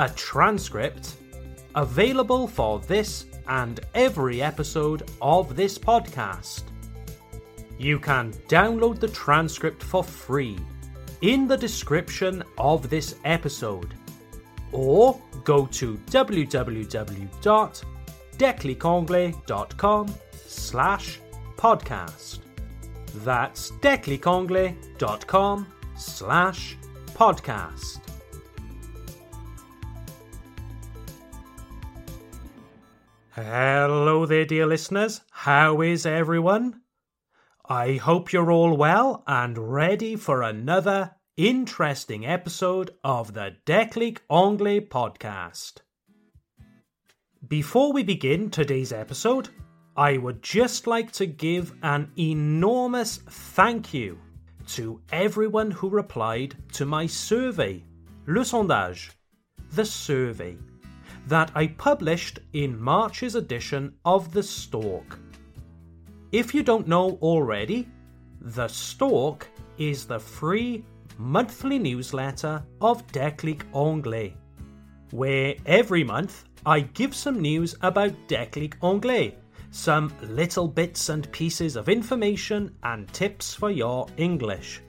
a transcript, available for this and every episode of this podcast. You can download the transcript for free in the description of this episode or go to www.declicanglais.com slash podcast. That's declicanglais.com slash podcast. Hello there, dear listeners. How is everyone? I hope you're all well and ready for another interesting episode of the Declic Anglais podcast. Before we begin today's episode, I would just like to give an enormous thank you to everyone who replied to my survey, Le Sondage, the survey, that I published in March's edition of The Stork. If you don't know already, The Stork is the free monthly newsletter of Declic Anglais, where every month I give some news about Declic Anglais some little bits and pieces of information and tips for your English.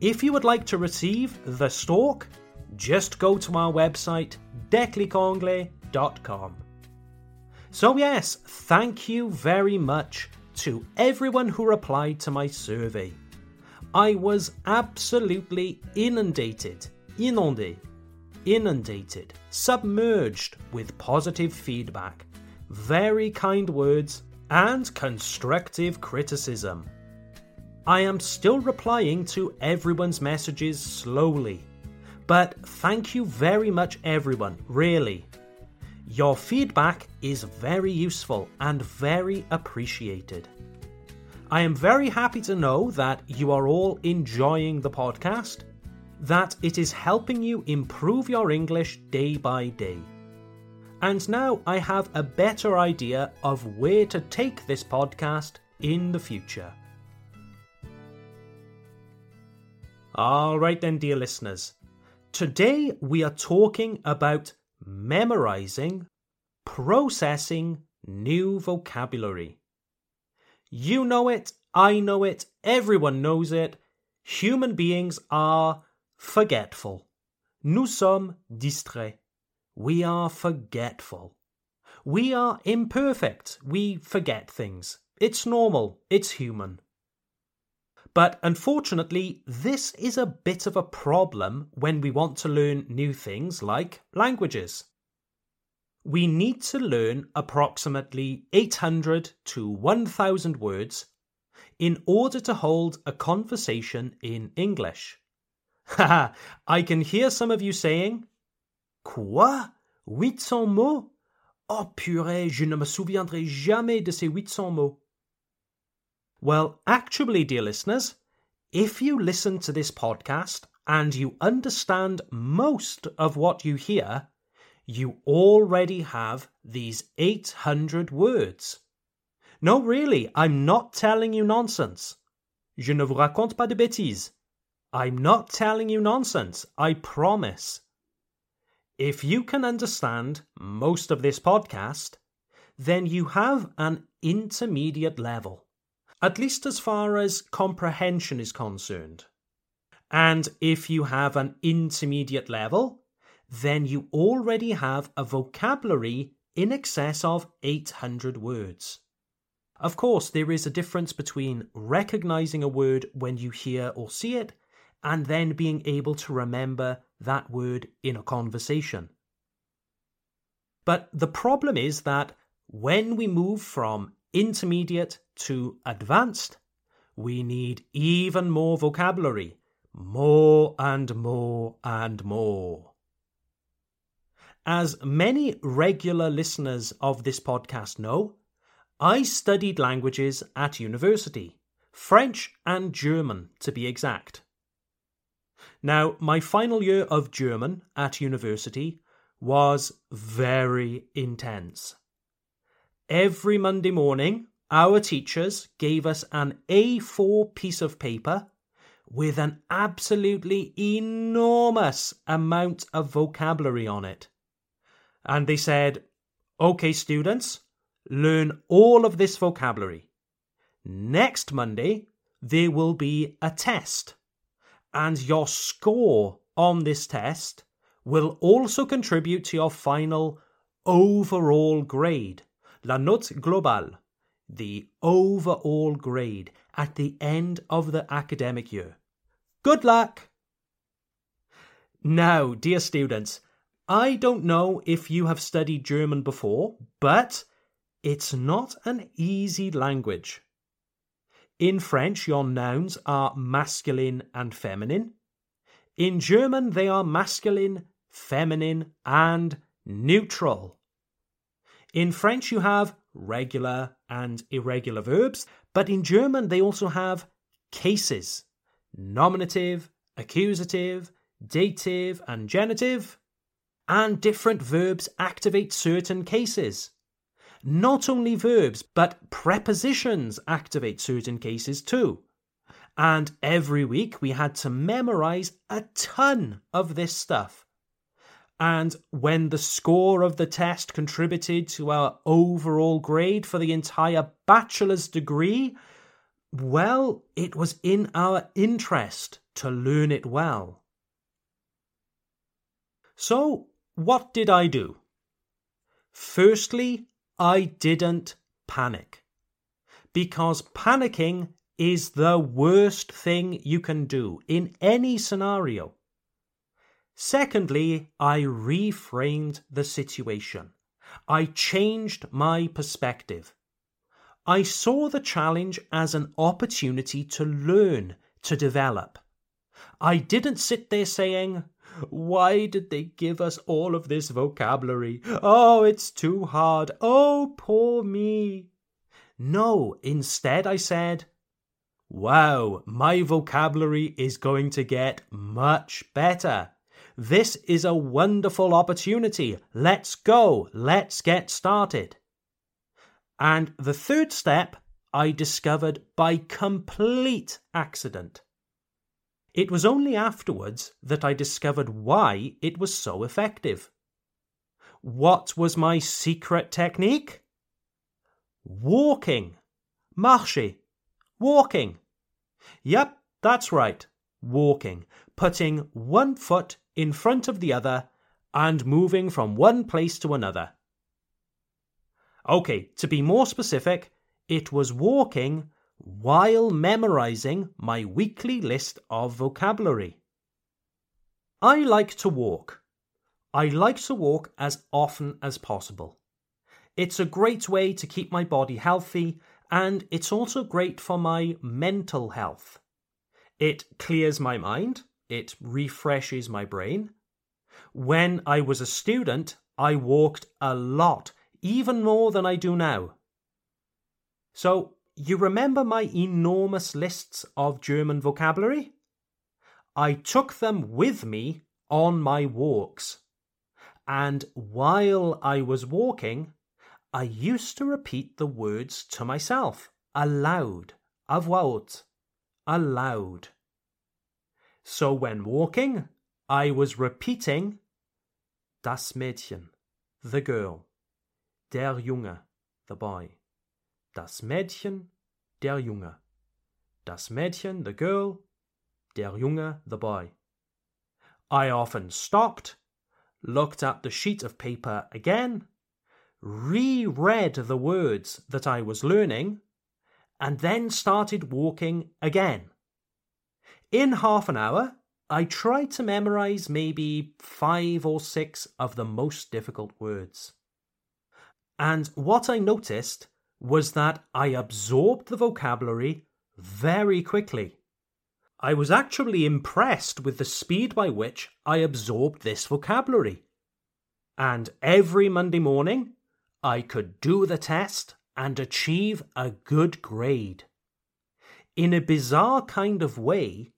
If you would like to receive The Stork, just go to our website declicanglais.com. So, yes, thank you very much to everyone who replied to my survey. I was absolutely inundated, inondé, inundated, submerged with positive feedback very kind words, and constructive criticism. I am still replying to everyone's messages slowly, but thank you very much, everyone, really. Your feedback is very useful and very appreciated. I am very happy to know that you are all enjoying the podcast, that it is helping you improve your English day by day and now I have a better idea of where to take this podcast in the future. Alright, then, dear listeners. Today we are talking about memorizing, processing new vocabulary. You know it, I know it, everyone knows it. Human beings are forgetful. Nous sommes distraits. We are forgetful. We are imperfect. We forget things. It's normal. It's human. But unfortunately, this is a bit of a problem when we want to learn new things like languages. We need to learn approximately 800 to 1000 words in order to hold a conversation in English. Haha, I can hear some of you saying, Quoi 800 mots Oh purée, je ne me souviendrai jamais de ces 800 mots. Well, actually, dear listeners, if you listen to this podcast and you understand most of what you hear, you already have these 800 words. No, really, I'm not telling you nonsense. Je ne vous raconte pas de bêtises. I'm not telling you nonsense, I promise. If you can understand most of this podcast, then you have an intermediate level, at least as far as comprehension is concerned. And if you have an intermediate level, then you already have a vocabulary in excess of 800 words. Of course, there is a difference between recognizing a word when you hear or see it and then being able to remember that word in a conversation. But the problem is that when we move from intermediate to advanced, we need even more vocabulary, more and more and more. as many regular listeners of this podcast know, I studied languages at university, French and German to be exact. Now, my final year of German at university was very intense. Every Monday morning, our teachers gave us an A4 piece of paper with an absolutely enormous amount of vocabulary on it. And they said, OK, students, learn all of this vocabulary. Next Monday, there will be a test, and your score on this test will also contribute to your final overall grade, la note globale, the overall grade at the end of the academic year. Good luck! Now, dear students, I don't know if you have studied German before, but it's not an easy language. In French, your nouns are masculine and feminine. In German, they are masculine, feminine, and neutral. In French, you have regular and irregular verbs, but in German, they also have cases nominative, accusative, dative, and genitive. And different verbs activate certain cases. Not only verbs, but prepositions activate certain cases too. And every week we had to memorize a ton of this stuff. And when the score of the test contributed to our overall grade for the entire bachelor's degree, well, it was in our interest to learn it well. So, what did I do? Firstly, I didn't panic. Because panicking is the worst thing you can do in any scenario. Secondly, I reframed the situation. I changed my perspective. I saw the challenge as an opportunity to learn, to develop. I didn't sit there saying, why did they give us all of this vocabulary? Oh, it's too hard. Oh, poor me. No, instead I said, Wow, my vocabulary is going to get much better. This is a wonderful opportunity. Let's go. Let's get started. And the third step I discovered by complete accident. It was only afterwards that I discovered why it was so effective. What was my secret technique? Walking. Marcher. Walking. Yep, that's right. Walking. Putting one foot in front of the other and moving from one place to another. Okay, to be more specific, it was walking while memorizing my weekly list of vocabulary. I like to walk. I like to walk as often as possible. It's a great way to keep my body healthy, and it's also great for my mental health. It clears my mind, it refreshes my brain. When I was a student, I walked a lot, even more than I do now. So, you remember my enormous lists of German vocabulary? I took them with me on my walks. And while I was walking, I used to repeat the words to myself aloud, à voix aloud. So when walking, I was repeating das Mädchen, the girl, der Junge, the boy. Das Mädchen, der Junge. Das Mädchen, the girl. Der Junge, the boy. I often stopped, looked at the sheet of paper again, reread the words that I was learning, and then started walking again. In half an hour, I tried to memorize maybe five or six of the most difficult words. And what I noticed was that I absorbed the vocabulary very quickly. I was actually impressed with the speed by which I absorbed this vocabulary. And every Monday morning, I could do the test and achieve a good grade. In a bizarre kind of way,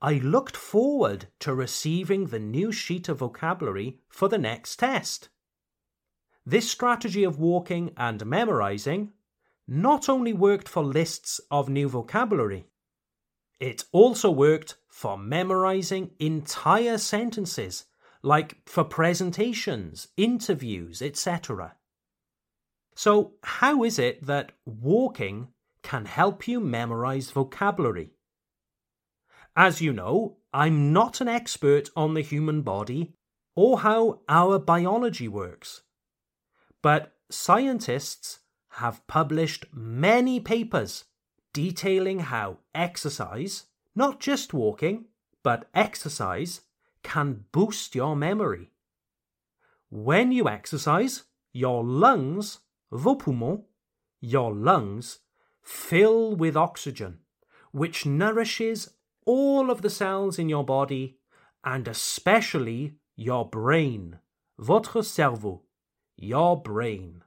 I looked forward to receiving the new sheet of vocabulary for the next test. This strategy of walking and memorizing not only worked for lists of new vocabulary, it also worked for memorizing entire sentences, like for presentations, interviews, etc. So, how is it that walking can help you memorize vocabulary? As you know, I'm not an expert on the human body or how our biology works. But scientists have published many papers detailing how exercise, not just walking, but exercise, can boost your memory. When you exercise, your lungs, vos poumons, your lungs, fill with oxygen, which nourishes all of the cells in your body and especially your brain, votre cerveau, your brain.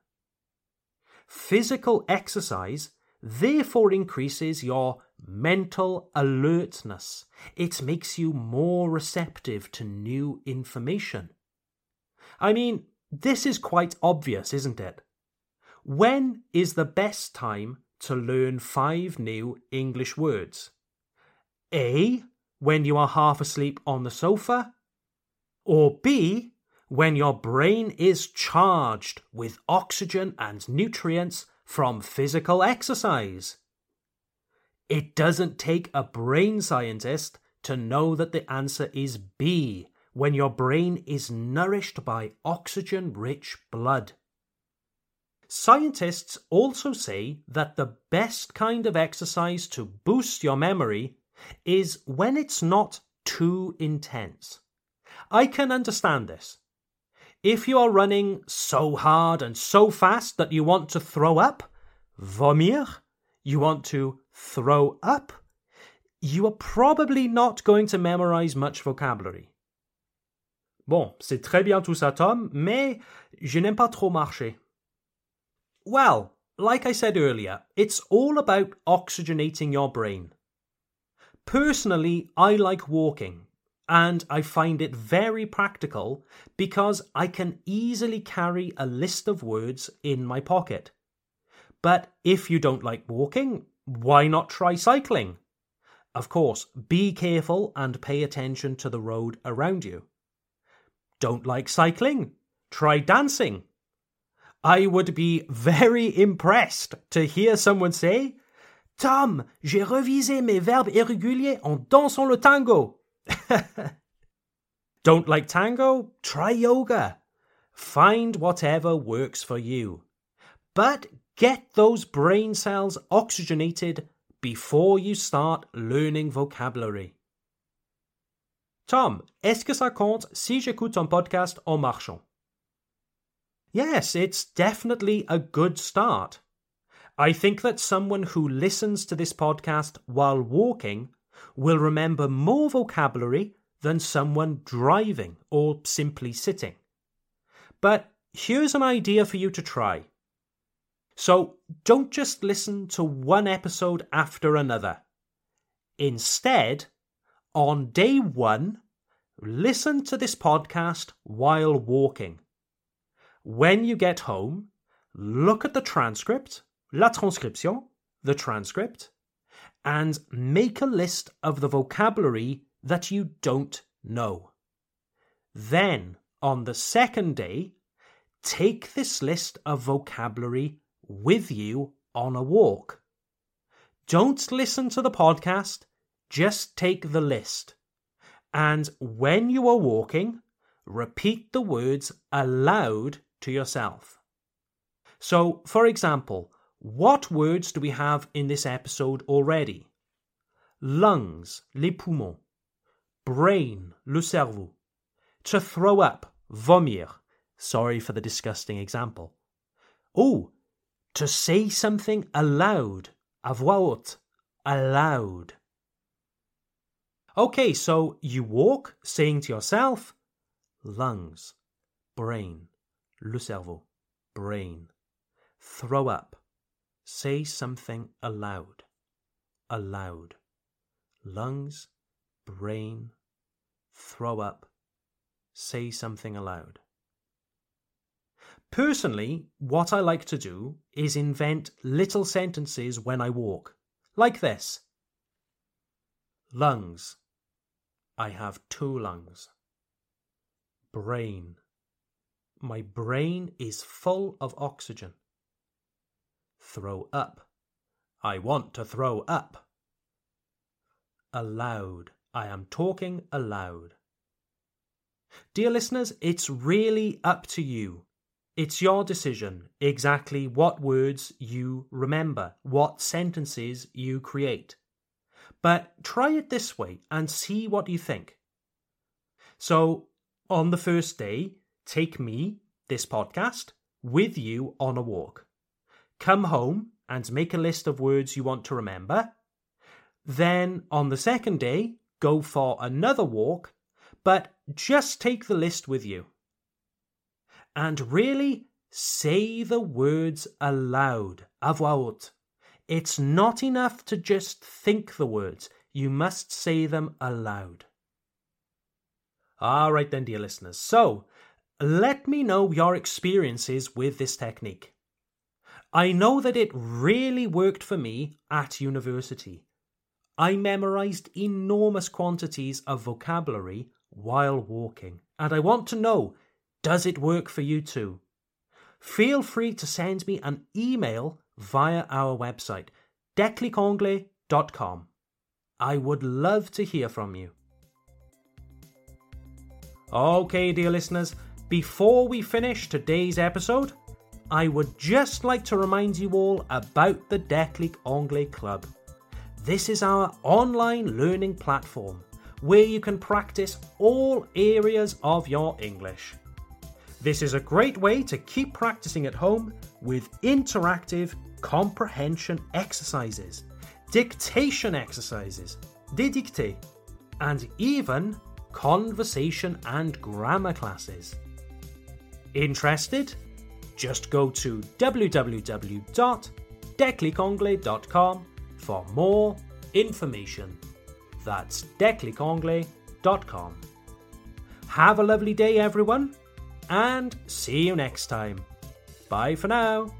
Physical exercise therefore increases your mental alertness. It makes you more receptive to new information. I mean, this is quite obvious, isn't it? When is the best time to learn five new English words? A. When you are half asleep on the sofa. Or B. When your brain is charged with oxygen and nutrients from physical exercise. It doesn't take a brain scientist to know that the answer is B when your brain is nourished by oxygen rich blood. Scientists also say that the best kind of exercise to boost your memory is when it's not too intense. I can understand this. If you are running so hard and so fast that you want to throw up, vomir, you want to throw up, you are probably not going to memorize much vocabulary. Bon, c'est très bien tout ça, Tom, mais je n'aime pas trop marcher. Well, like I said earlier, it's all about oxygenating your brain. Personally, I like walking, and I find it very practical because I can easily carry a list of words in my pocket. But if you don't like walking, why not try cycling? Of course, be careful and pay attention to the road around you. Don't like cycling? Try dancing. I would be very impressed to hear someone say, Tom, j'ai revisé mes verbes irréguliers en dansant le tango. Don't like tango? Try yoga. Find whatever works for you. But get those brain cells oxygenated before you start learning vocabulary. Tom, est-ce que ça compte si j'écoute un podcast en marchant? Yes, it's definitely a good start. I think that someone who listens to this podcast while walking will remember more vocabulary than someone driving or simply sitting. But here's an idea for you to try. So don't just listen to one episode after another. Instead, on day one, listen to this podcast while walking. When you get home, look at the transcript la transcription, the transcript, and make a list of the vocabulary that you don't know. Then, on the second day, take this list of vocabulary with you on a walk. Don't listen to the podcast, just take the list. And when you are walking, repeat the words aloud to yourself. So, for example, what words do we have in this episode already? Lungs, les poumons. Brain, le cerveau. To throw up, vomir. Sorry for the disgusting example. Oh, to say something aloud, à voix haute, aloud. Okay, so you walk saying to yourself, lungs, brain, le cerveau, brain. Throw up. Say something aloud. Aloud. Lungs, brain, throw up. Say something aloud. Personally, what I like to do is invent little sentences when I walk, like this Lungs. I have two lungs. Brain. My brain is full of oxygen. Throw up. I want to throw up. Aloud. I am talking aloud. Dear listeners, it's really up to you. It's your decision exactly what words you remember, what sentences you create. But try it this way and see what you think. So, on the first day, take me, this podcast, with you on a walk. Come home and make a list of words you want to remember. Then, on the second day, go for another walk, but just take the list with you and really say the words aloud, voix. It's not enough to just think the words, you must say them aloud. All right, then, dear listeners. So, let me know your experiences with this technique. I know that it really worked for me at university. I memorized enormous quantities of vocabulary while walking, and I want to know does it work for you too? Feel free to send me an email via our website, declicanglais.com. I would love to hear from you. Okay, dear listeners, before we finish today's episode, I would just like to remind you all about the Declic Anglais Club. This is our online learning platform where you can practice all areas of your English. This is a great way to keep practicing at home with interactive comprehension exercises, dictation exercises, dédicté, and even conversation and grammar classes. Interested? Just go to www.declicanglais.com for more information. That's declicanglais.com. Have a lovely day, everyone and see you next time. Bye for now.